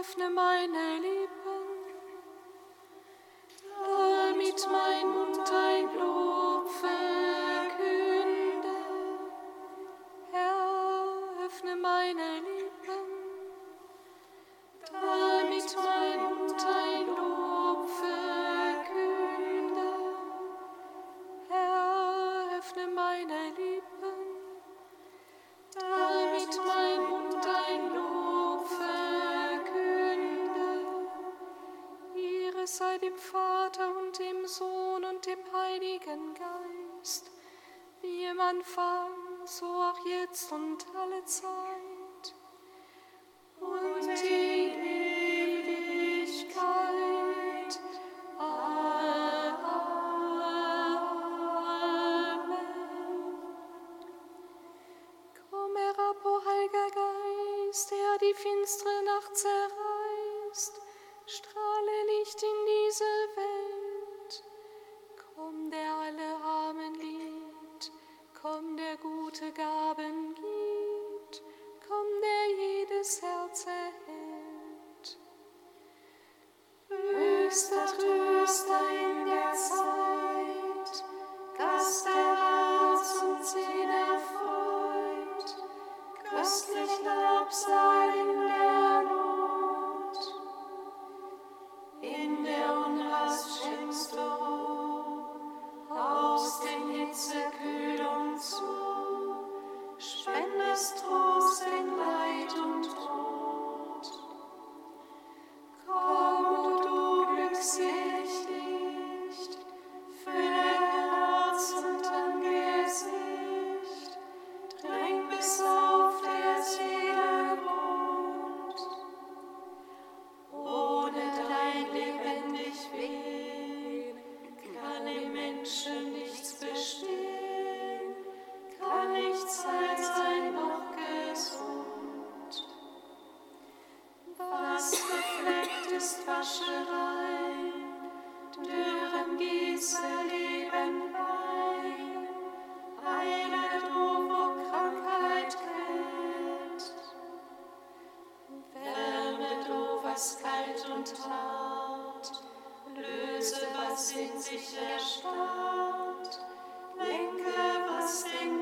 öffne meine Anfang, so auch jetzt und alle Zeit und in Ewigkeit. Amen. Komm herab, o Heiliger Geist, der die finstere Nacht zerrt und Tat, löse, was in sich erstarrt, lenke, was den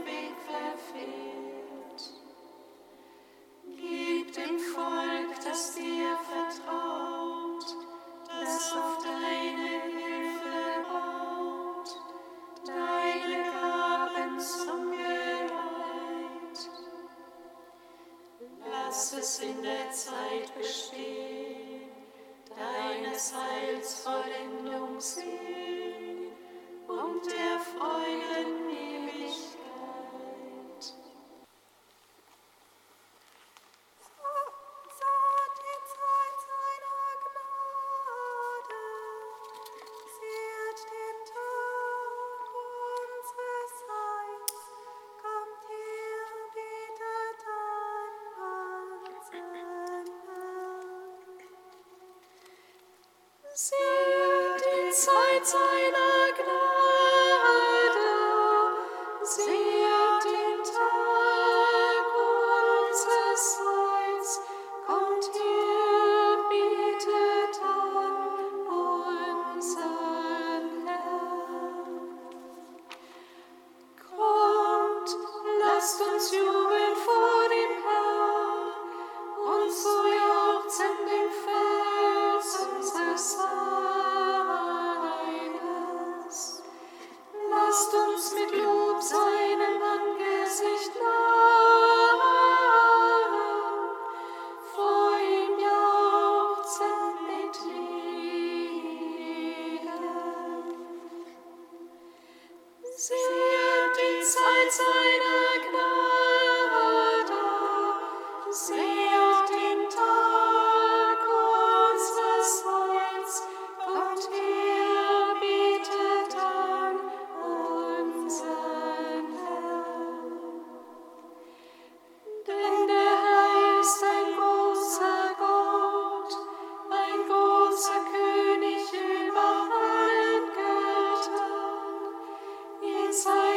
mit seiner Gnade. inside.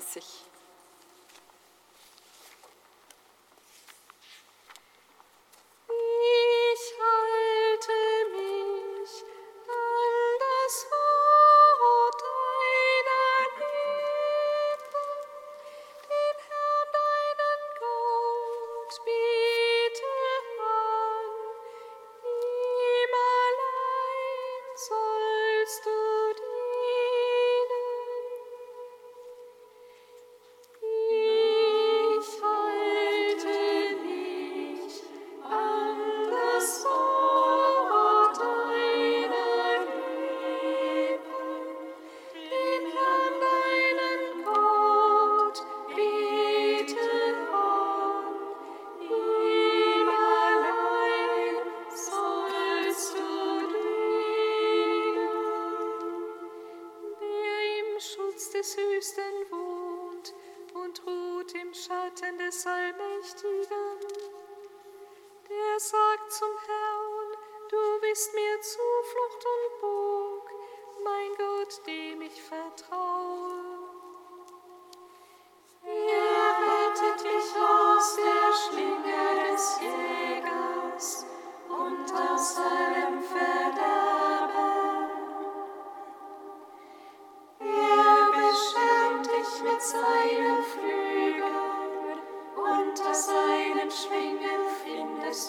90.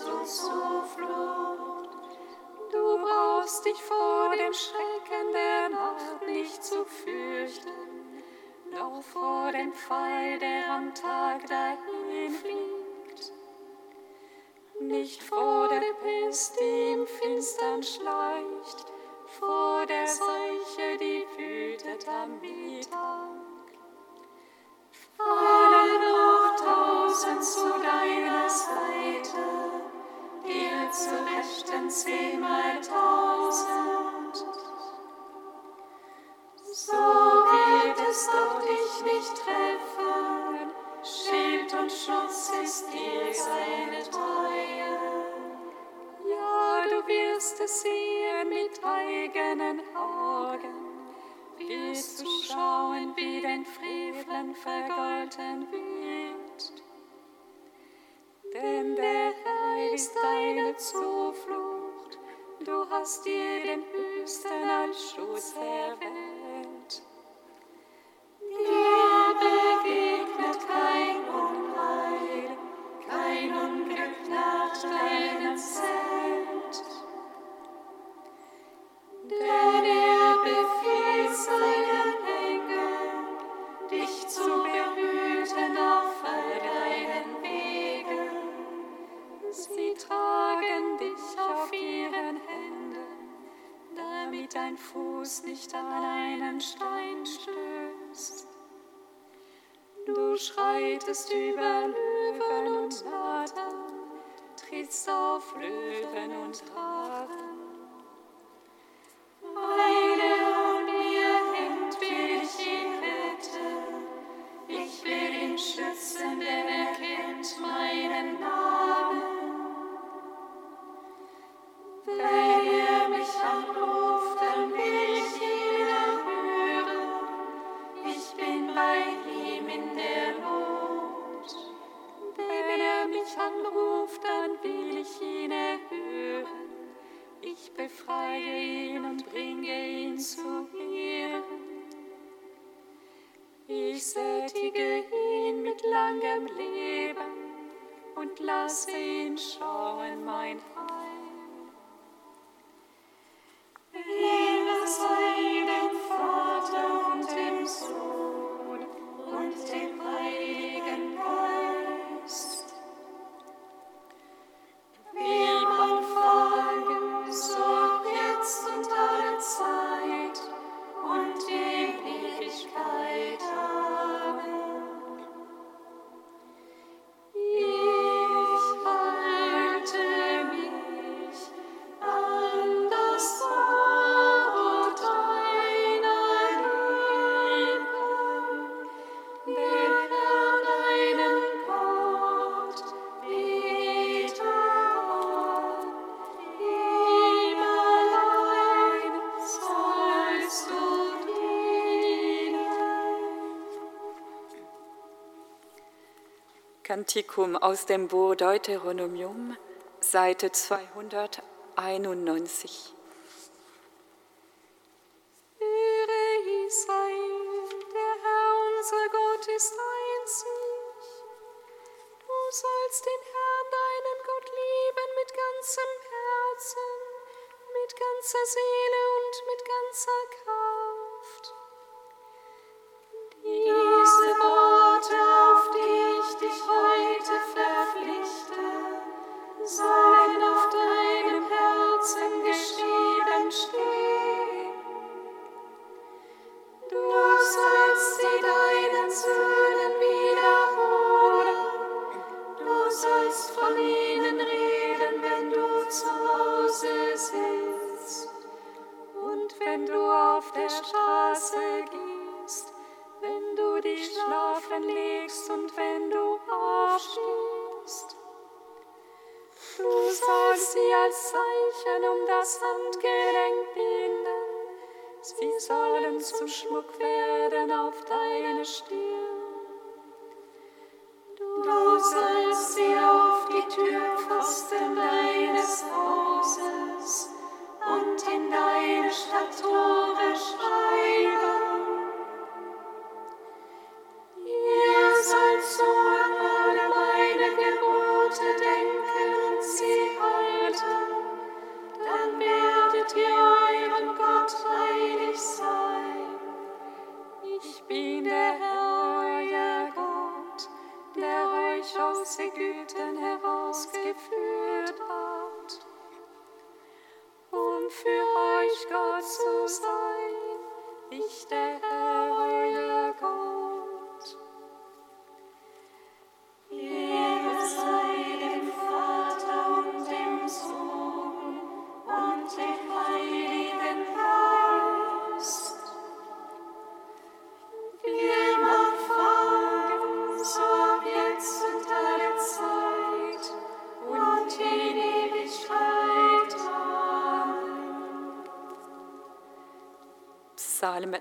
uns Zuflucht. Du brauchst dich vor dem Schrecken der Nacht nicht zu fürchten, noch vor dem Pfeil, der am Tag dahin fliegt. Nicht vor der Pest, die im Finstern schleicht, vor der Seuche, die wütet am Mittag. Fahre noch tausend zu deiner Seite ihr Rechten zehnmal tausend. So wird es doch dich nicht treffen, Schild und Schutz ist dir seine Treue. Ja, du wirst es sehen mit eigenen Augen, wirst du schauen, wie dein Freveln vergolten wird. Denn der Herr ist deine Zuflucht, du hast dir den Höchsten als Schutz erwählt. Dir begegnet kein Unheil, kein Unglück nach deinem langem Leben und lass ihn schauen mein Heil. Kantikum aus dem Buch Deuteronomium, Seite 291. Ehre Israel, der Herr unser Gott ist einzig. Du sollst den Herrn deinen Gott lieben mit ganzem Herzen, mit ganzer Seele und mit ganzer Kraft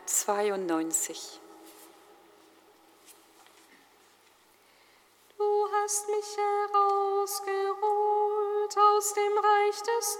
92. Du hast mich herausgeholt aus dem Reich des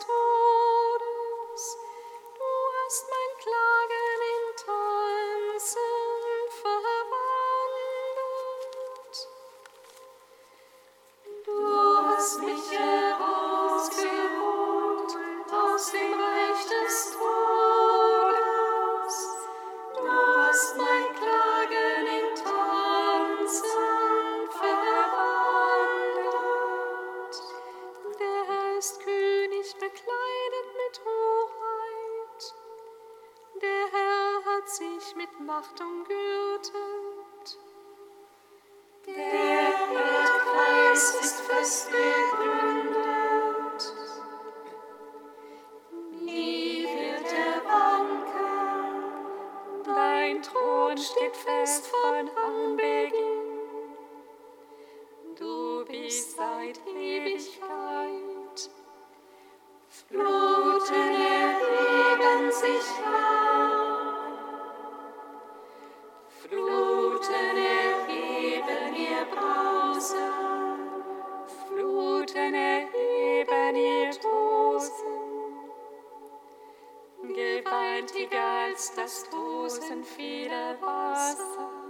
gewaltiger als das Tosen vieler Wasser.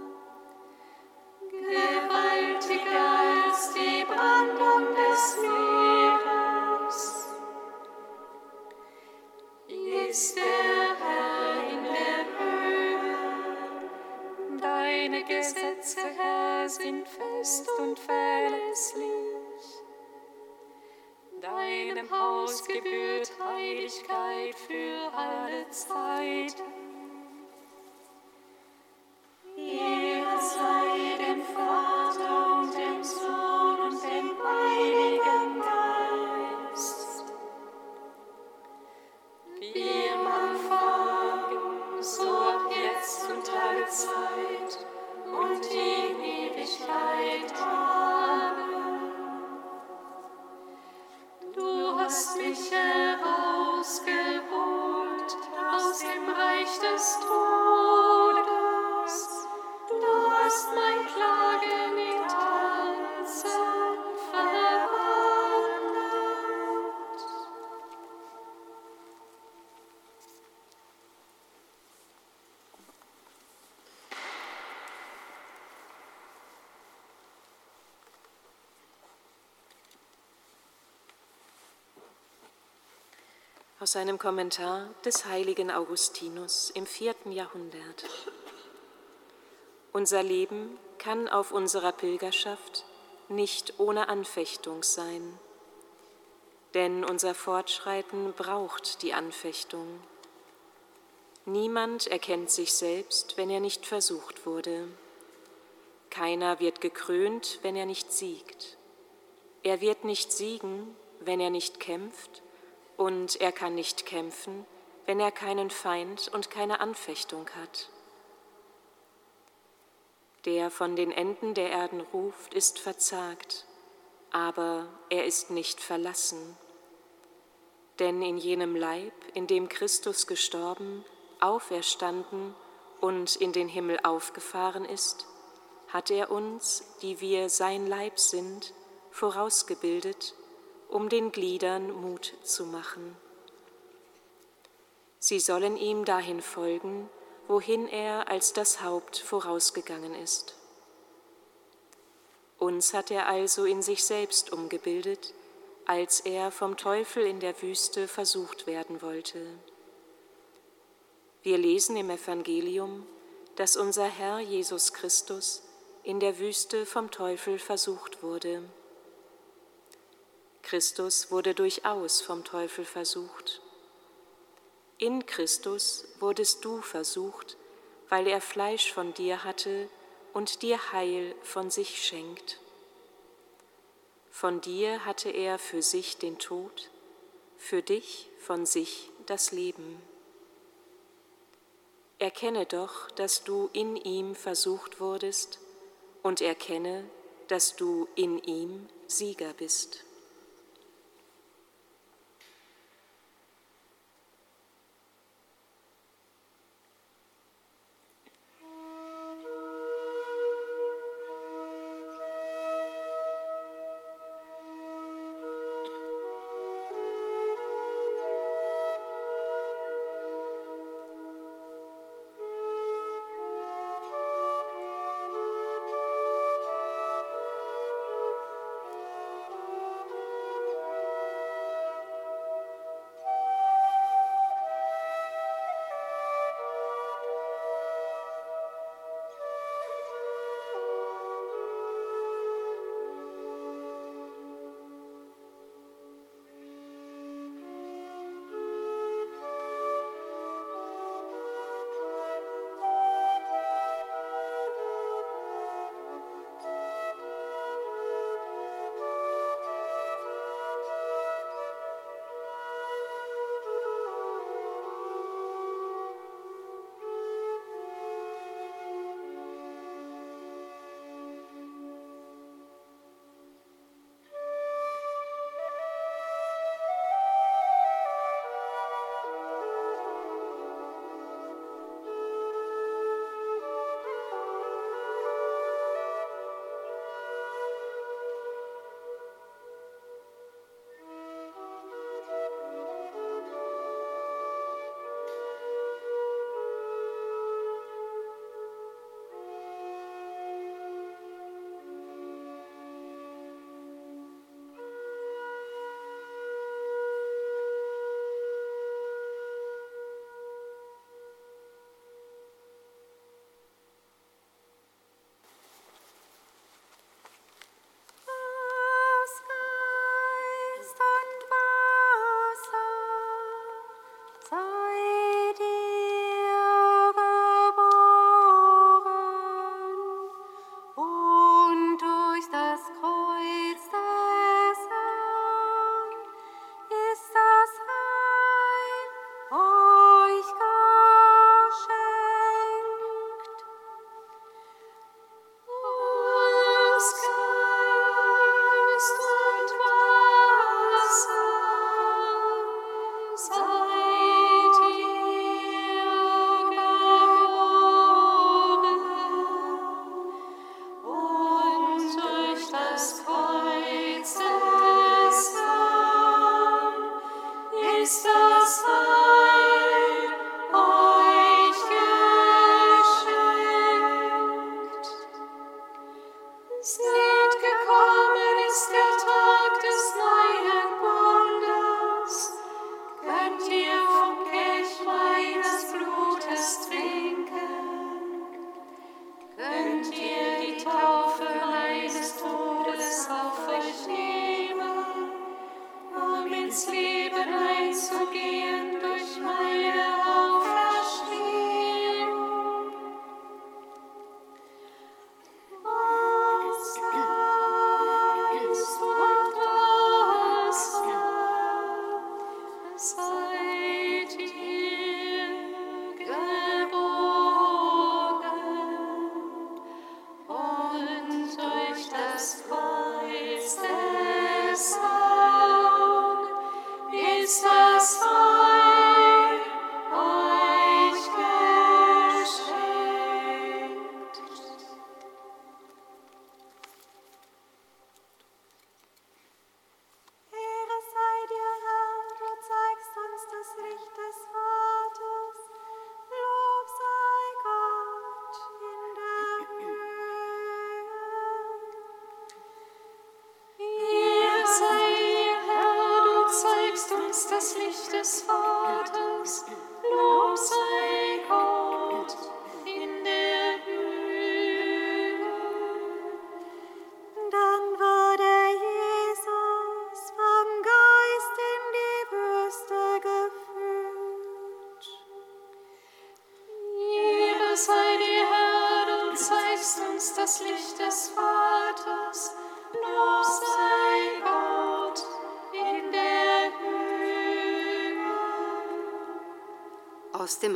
Ewigkeit für alle Zeit. Aus einem Kommentar des heiligen Augustinus im vierten Jahrhundert. Unser Leben kann auf unserer Pilgerschaft nicht ohne Anfechtung sein, denn unser Fortschreiten braucht die Anfechtung. Niemand erkennt sich selbst, wenn er nicht versucht wurde. Keiner wird gekrönt, wenn er nicht siegt. Er wird nicht siegen, wenn er nicht kämpft, und er kann nicht kämpfen, wenn er keinen Feind und keine Anfechtung hat. Der von den Enden der Erden ruft, ist verzagt, aber er ist nicht verlassen. Denn in jenem Leib, in dem Christus gestorben, auferstanden und in den Himmel aufgefahren ist, hat er uns, die wir sein Leib sind, vorausgebildet um den Gliedern Mut zu machen. Sie sollen ihm dahin folgen, wohin er als das Haupt vorausgegangen ist. Uns hat er also in sich selbst umgebildet, als er vom Teufel in der Wüste versucht werden wollte. Wir lesen im Evangelium, dass unser Herr Jesus Christus in der Wüste vom Teufel versucht wurde. Christus wurde durchaus vom Teufel versucht. In Christus wurdest du versucht, weil er Fleisch von dir hatte und dir Heil von sich schenkt. Von dir hatte er für sich den Tod, für dich von sich das Leben. Erkenne doch, dass du in ihm versucht wurdest und erkenne, dass du in ihm Sieger bist.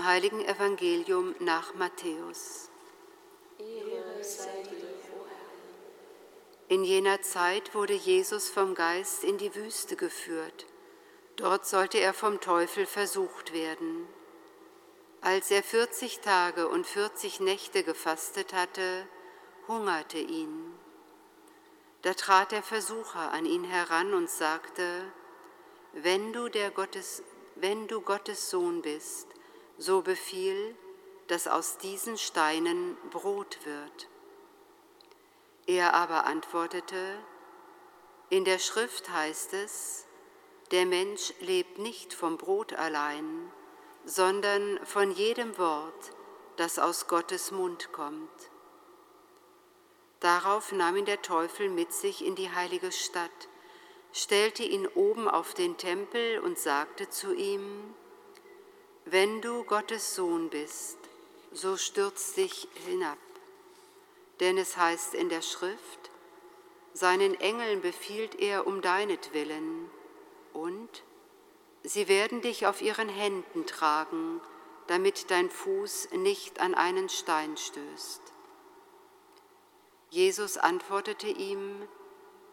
Heiligen Evangelium nach Matthäus. In jener Zeit wurde Jesus vom Geist in die Wüste geführt. Dort sollte er vom Teufel versucht werden. Als er 40 Tage und 40 Nächte gefastet hatte, hungerte ihn. Da trat der Versucher an ihn heran und sagte, wenn du, Gottes, wenn du Gottes Sohn bist, so befiehl, dass aus diesen Steinen Brot wird. Er aber antwortete, in der Schrift heißt es, der Mensch lebt nicht vom Brot allein, sondern von jedem Wort, das aus Gottes Mund kommt. Darauf nahm ihn der Teufel mit sich in die heilige Stadt, stellte ihn oben auf den Tempel und sagte zu ihm, wenn du Gottes Sohn bist, so stürz dich hinab. Denn es heißt in der Schrift, seinen Engeln befiehlt er um deinetwillen, und sie werden dich auf ihren Händen tragen, damit dein Fuß nicht an einen Stein stößt. Jesus antwortete ihm,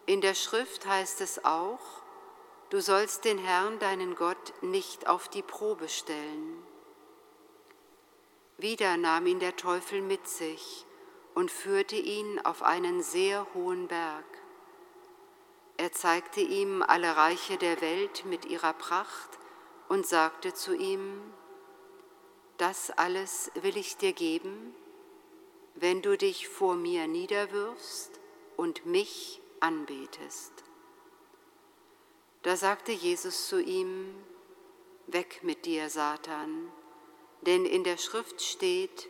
in der Schrift heißt es auch, Du sollst den Herrn, deinen Gott, nicht auf die Probe stellen. Wieder nahm ihn der Teufel mit sich und führte ihn auf einen sehr hohen Berg. Er zeigte ihm alle Reiche der Welt mit ihrer Pracht und sagte zu ihm, das alles will ich dir geben, wenn du dich vor mir niederwirfst und mich anbetest. Da sagte Jesus zu ihm, Weg mit dir, Satan, denn in der Schrift steht,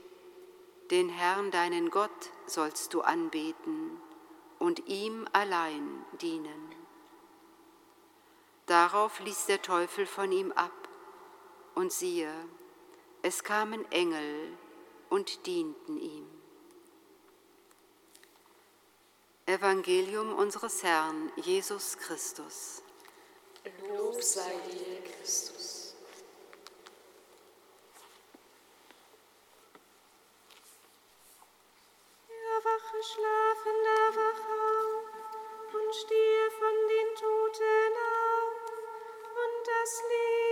den Herrn deinen Gott sollst du anbeten und ihm allein dienen. Darauf ließ der Teufel von ihm ab, und siehe, es kamen Engel und dienten ihm. Evangelium unseres Herrn Jesus Christus. Lob sei dir, Christus. Erwache, Schlafender, wach auf und stehe von den Toten auf, und das Licht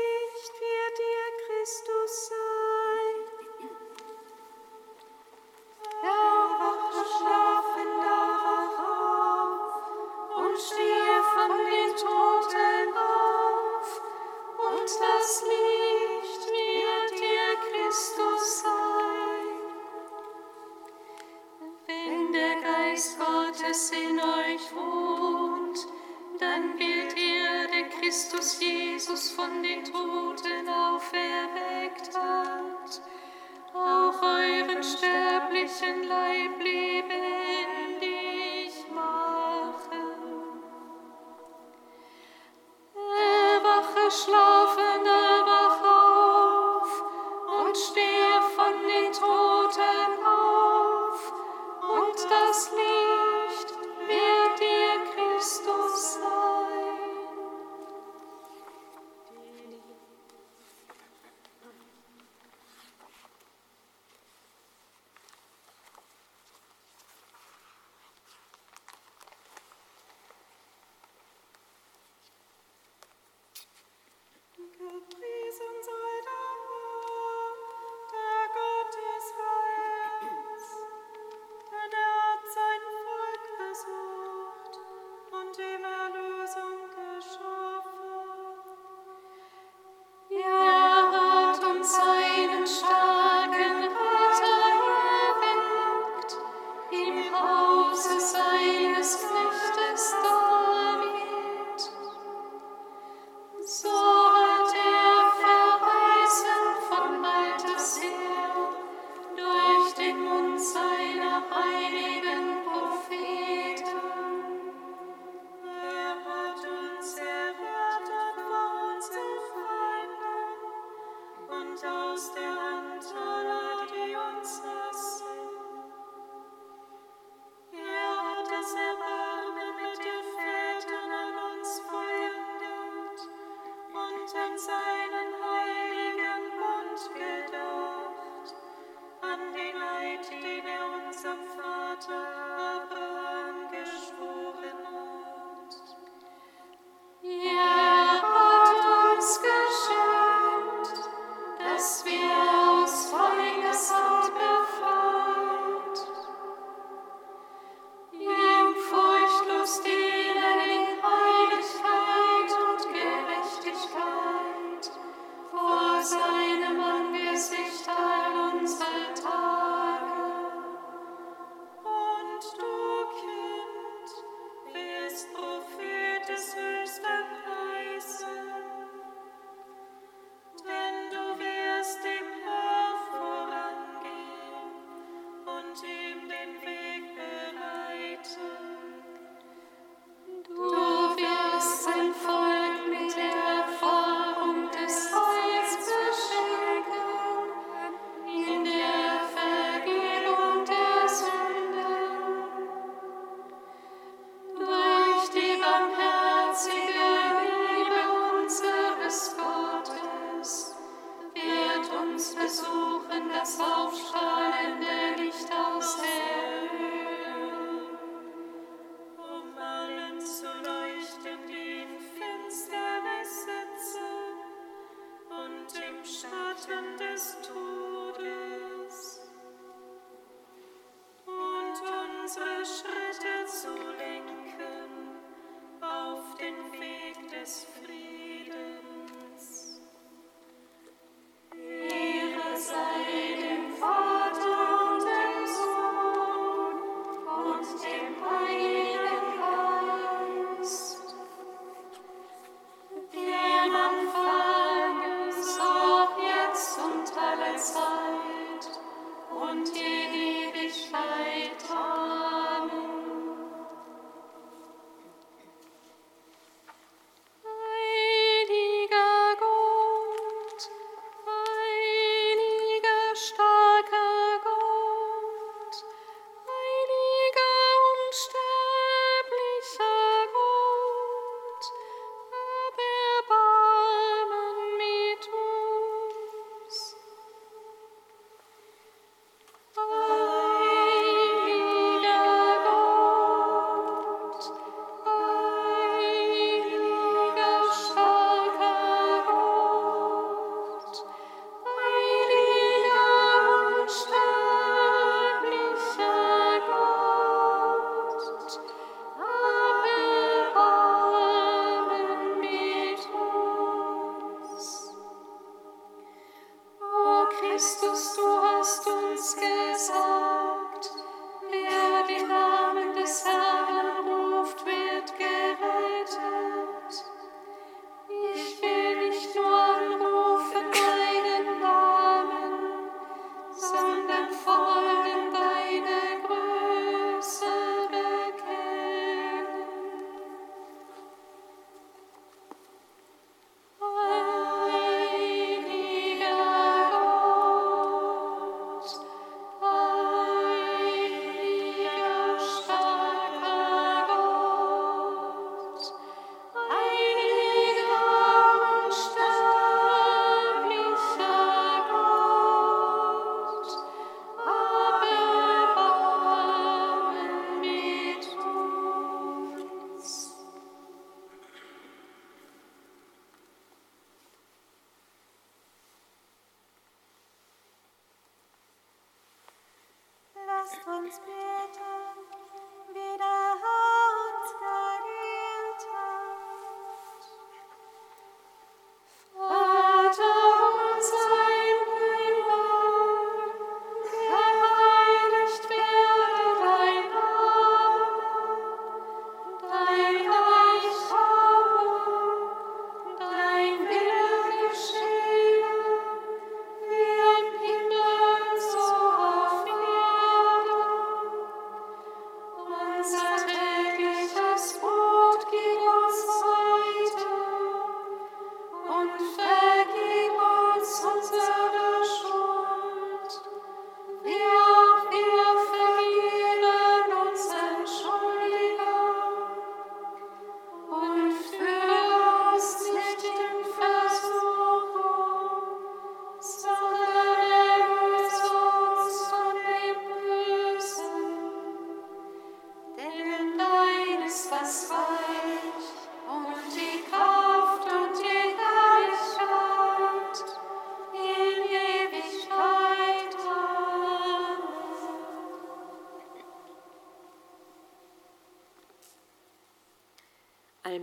compris.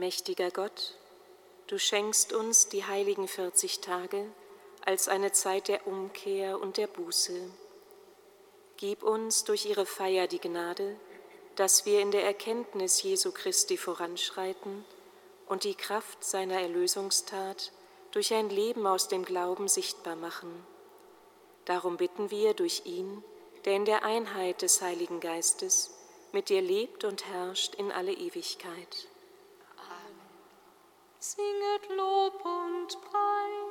Mächtiger Gott, du schenkst uns die heiligen 40 Tage als eine Zeit der Umkehr und der Buße. Gib uns durch ihre Feier die Gnade, dass wir in der Erkenntnis Jesu Christi voranschreiten und die Kraft seiner Erlösungstat durch ein Leben aus dem Glauben sichtbar machen. Darum bitten wir durch ihn, der in der Einheit des Heiligen Geistes mit dir lebt und herrscht in alle Ewigkeit singet Lob und Preis.